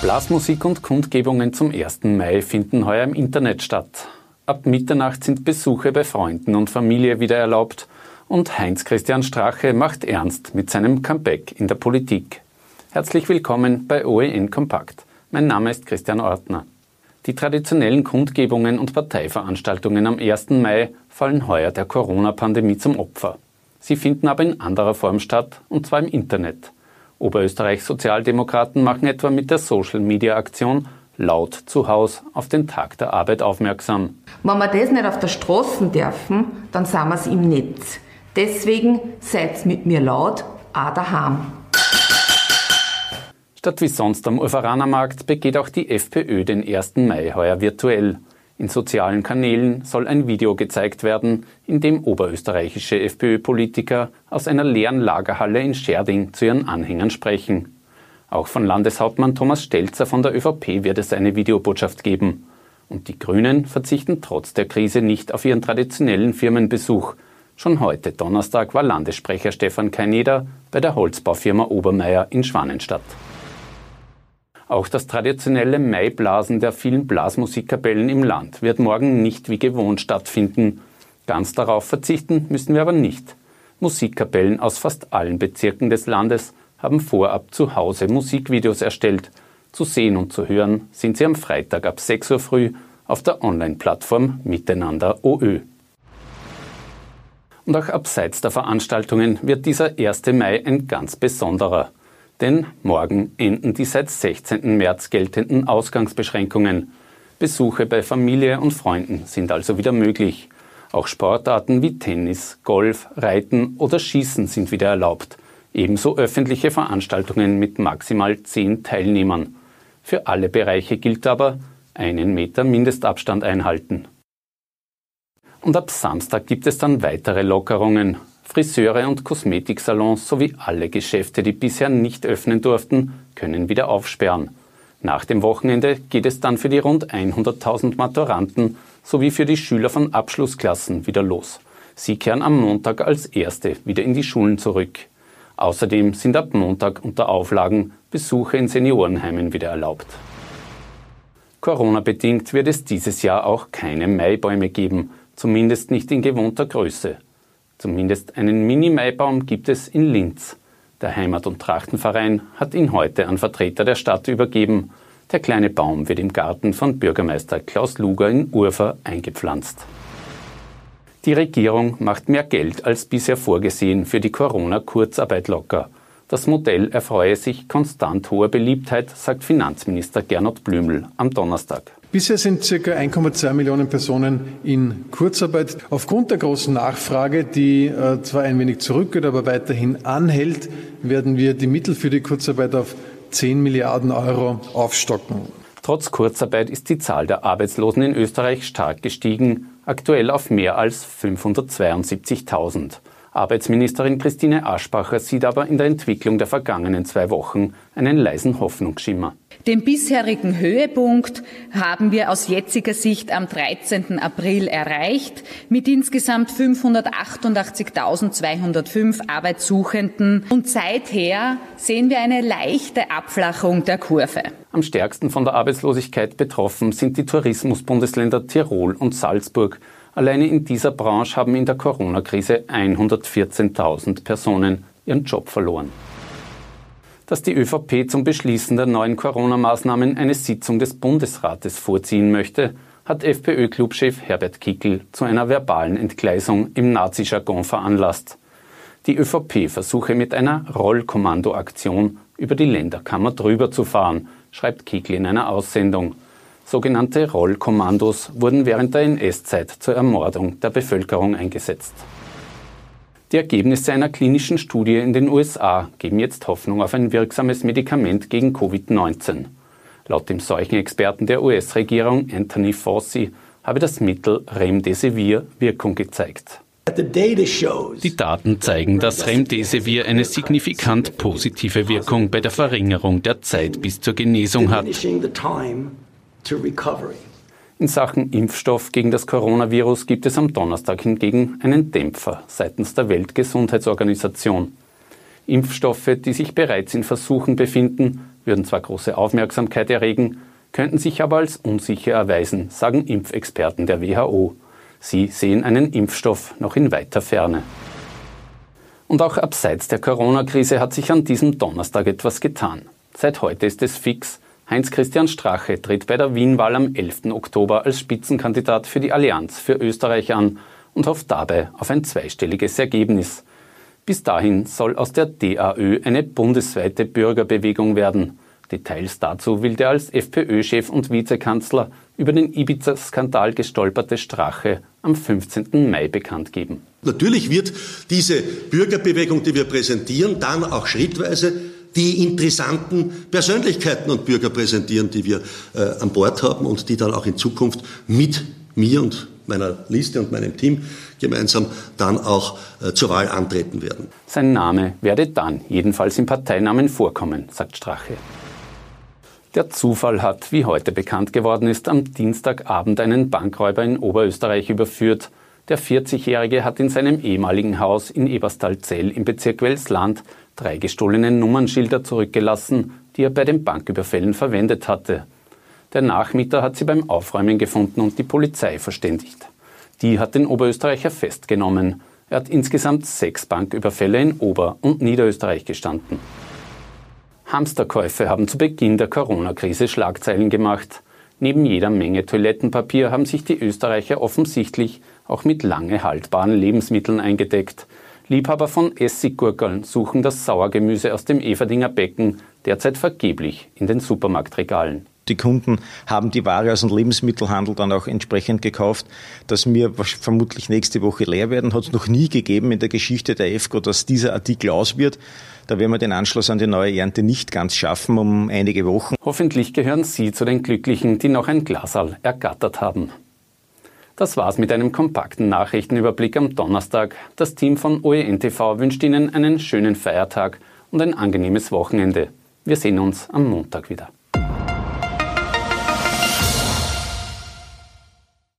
Blasmusik und Kundgebungen zum 1. Mai finden heuer im Internet statt. Ab Mitternacht sind Besuche bei Freunden und Familie wieder erlaubt und Heinz-Christian Strache macht ernst mit seinem Comeback in der Politik. Herzlich willkommen bei OEN Kompakt. Mein Name ist Christian Ortner. Die traditionellen Kundgebungen und Parteiveranstaltungen am 1. Mai fallen heuer der Corona-Pandemie zum Opfer. Sie finden aber in anderer Form statt, und zwar im Internet. Oberösterreichs Sozialdemokraten machen etwa mit der Social-Media-Aktion laut zu Hause auf den Tag der Arbeit aufmerksam. Wenn wir das nicht auf der Straße dürfen, dann sind wir es im Netz. Deswegen seid mit mir laut, auch daheim. Statt wie sonst am Urveranermarkt begeht auch die FPÖ den 1. Mai heuer virtuell. In sozialen Kanälen soll ein Video gezeigt werden, in dem oberösterreichische FPÖ-Politiker aus einer leeren Lagerhalle in Scherding zu ihren Anhängern sprechen. Auch von Landeshauptmann Thomas Stelzer von der ÖVP wird es eine Videobotschaft geben. Und die Grünen verzichten trotz der Krise nicht auf ihren traditionellen Firmenbesuch. Schon heute Donnerstag war Landessprecher Stefan Kaineder bei der Holzbaufirma Obermeier in Schwanenstadt. Auch das traditionelle Maiblasen der vielen Blasmusikkapellen im Land wird morgen nicht wie gewohnt stattfinden. Ganz darauf verzichten müssen wir aber nicht. Musikkapellen aus fast allen Bezirken des Landes haben vorab zu Hause Musikvideos erstellt. Zu sehen und zu hören sind sie am Freitag ab 6 Uhr früh auf der Online-Plattform Miteinander OÖ. Und auch abseits der Veranstaltungen wird dieser 1. Mai ein ganz besonderer. Denn morgen enden die seit 16. März geltenden Ausgangsbeschränkungen. Besuche bei Familie und Freunden sind also wieder möglich. Auch Sportarten wie Tennis, Golf, Reiten oder Schießen sind wieder erlaubt. Ebenso öffentliche Veranstaltungen mit maximal zehn Teilnehmern. Für alle Bereiche gilt aber, einen Meter Mindestabstand einhalten. Und ab Samstag gibt es dann weitere Lockerungen. Friseure und Kosmetiksalons sowie alle Geschäfte, die bisher nicht öffnen durften, können wieder aufsperren. Nach dem Wochenende geht es dann für die rund 100.000 Maturanten sowie für die Schüler von Abschlussklassen wieder los. Sie kehren am Montag als Erste wieder in die Schulen zurück. Außerdem sind ab Montag unter Auflagen Besuche in Seniorenheimen wieder erlaubt. Corona-bedingt wird es dieses Jahr auch keine Maibäume geben, zumindest nicht in gewohnter Größe. Zumindest einen Mini-Maibaum gibt es in Linz. Der Heimat- und Trachtenverein hat ihn heute an Vertreter der Stadt übergeben. Der kleine Baum wird im Garten von Bürgermeister Klaus Luger in Urfer eingepflanzt. Die Regierung macht mehr Geld als bisher vorgesehen für die Corona-Kurzarbeit locker. Das Modell erfreue sich konstant hoher Beliebtheit, sagt Finanzminister Gernot Blümel am Donnerstag. Bisher sind ca. 1,2 Millionen Personen in Kurzarbeit. Aufgrund der großen Nachfrage, die äh, zwar ein wenig zurückgeht, aber weiterhin anhält, werden wir die Mittel für die Kurzarbeit auf 10 Milliarden Euro aufstocken. Trotz Kurzarbeit ist die Zahl der Arbeitslosen in Österreich stark gestiegen, aktuell auf mehr als 572.000. Arbeitsministerin Christine Aschbacher sieht aber in der Entwicklung der vergangenen zwei Wochen einen leisen Hoffnungsschimmer. Den bisherigen Höhepunkt haben wir aus jetziger Sicht am 13. April erreicht mit insgesamt 588.205 Arbeitssuchenden und seither sehen wir eine leichte Abflachung der Kurve. Am stärksten von der Arbeitslosigkeit betroffen sind die Tourismusbundesländer Tirol und Salzburg. Alleine in dieser Branche haben in der Corona-Krise 114.000 Personen ihren Job verloren. Dass die ÖVP zum Beschließen der neuen Corona-Maßnahmen eine Sitzung des Bundesrates vorziehen möchte, hat FPÖ-Clubchef Herbert Kickel zu einer verbalen Entgleisung im Nazi-Jargon veranlasst. Die ÖVP versuche mit einer Rollkommandoaktion über die Länderkammer drüber zu fahren, schreibt Kickel in einer Aussendung. Sogenannte Rollkommandos wurden während der NS-Zeit zur Ermordung der Bevölkerung eingesetzt. Die Ergebnisse einer klinischen Studie in den USA geben jetzt Hoffnung auf ein wirksames Medikament gegen Covid-19. Laut dem Seuchenexperten der US-Regierung Anthony Fauci habe das Mittel Remdesivir Wirkung gezeigt. Die Daten zeigen, dass Remdesivir eine signifikant positive Wirkung bei der Verringerung der Zeit bis zur Genesung hat. In Sachen Impfstoff gegen das Coronavirus gibt es am Donnerstag hingegen einen Dämpfer seitens der Weltgesundheitsorganisation. Impfstoffe, die sich bereits in Versuchen befinden, würden zwar große Aufmerksamkeit erregen, könnten sich aber als unsicher erweisen, sagen Impfexperten der WHO. Sie sehen einen Impfstoff noch in weiter Ferne. Und auch abseits der Corona-Krise hat sich an diesem Donnerstag etwas getan. Seit heute ist es fix. Heinz-Christian Strache tritt bei der Wien-Wahl am 11. Oktober als Spitzenkandidat für die Allianz für Österreich an und hofft dabei auf ein zweistelliges Ergebnis. Bis dahin soll aus der DAÖ eine bundesweite Bürgerbewegung werden. Details dazu will der als FPÖ-Chef und Vizekanzler über den Ibiza-Skandal gestolperte Strache am 15. Mai bekannt geben. Natürlich wird diese Bürgerbewegung, die wir präsentieren, dann auch schrittweise die interessanten Persönlichkeiten und Bürger präsentieren, die wir äh, an Bord haben und die dann auch in Zukunft mit mir und meiner Liste und meinem Team gemeinsam dann auch äh, zur Wahl antreten werden. Sein Name werde dann jedenfalls im Parteinamen vorkommen, sagt Strache. Der Zufall hat, wie heute bekannt geworden ist, am Dienstagabend einen Bankräuber in Oberösterreich überführt. Der 40-Jährige hat in seinem ehemaligen Haus in Eberstalzell im Bezirk Welsland drei gestohlene Nummernschilder zurückgelassen, die er bei den Banküberfällen verwendet hatte. Der Nachmieter hat sie beim Aufräumen gefunden und die Polizei verständigt. Die hat den Oberösterreicher festgenommen. Er hat insgesamt sechs Banküberfälle in Ober- und Niederösterreich gestanden. Hamsterkäufe haben zu Beginn der Corona-Krise Schlagzeilen gemacht. Neben jeder Menge Toilettenpapier haben sich die Österreicher offensichtlich auch mit lange haltbaren Lebensmitteln eingedeckt. Liebhaber von Essiggurkeln suchen das Sauergemüse aus dem Everdinger Becken derzeit vergeblich in den Supermarktregalen. Die Kunden haben die Ware aus dem Lebensmittelhandel dann auch entsprechend gekauft, dass wir vermutlich nächste Woche leer werden. Hat es noch nie gegeben in der Geschichte der EFCO, dass dieser Artikel aus wird. Da werden wir den Anschluss an die neue Ernte nicht ganz schaffen um einige Wochen. Hoffentlich gehören Sie zu den Glücklichen, die noch ein Glasal ergattert haben. Das war's mit einem kompakten Nachrichtenüberblick am Donnerstag. Das Team von OENTV wünscht Ihnen einen schönen Feiertag und ein angenehmes Wochenende. Wir sehen uns am Montag wieder.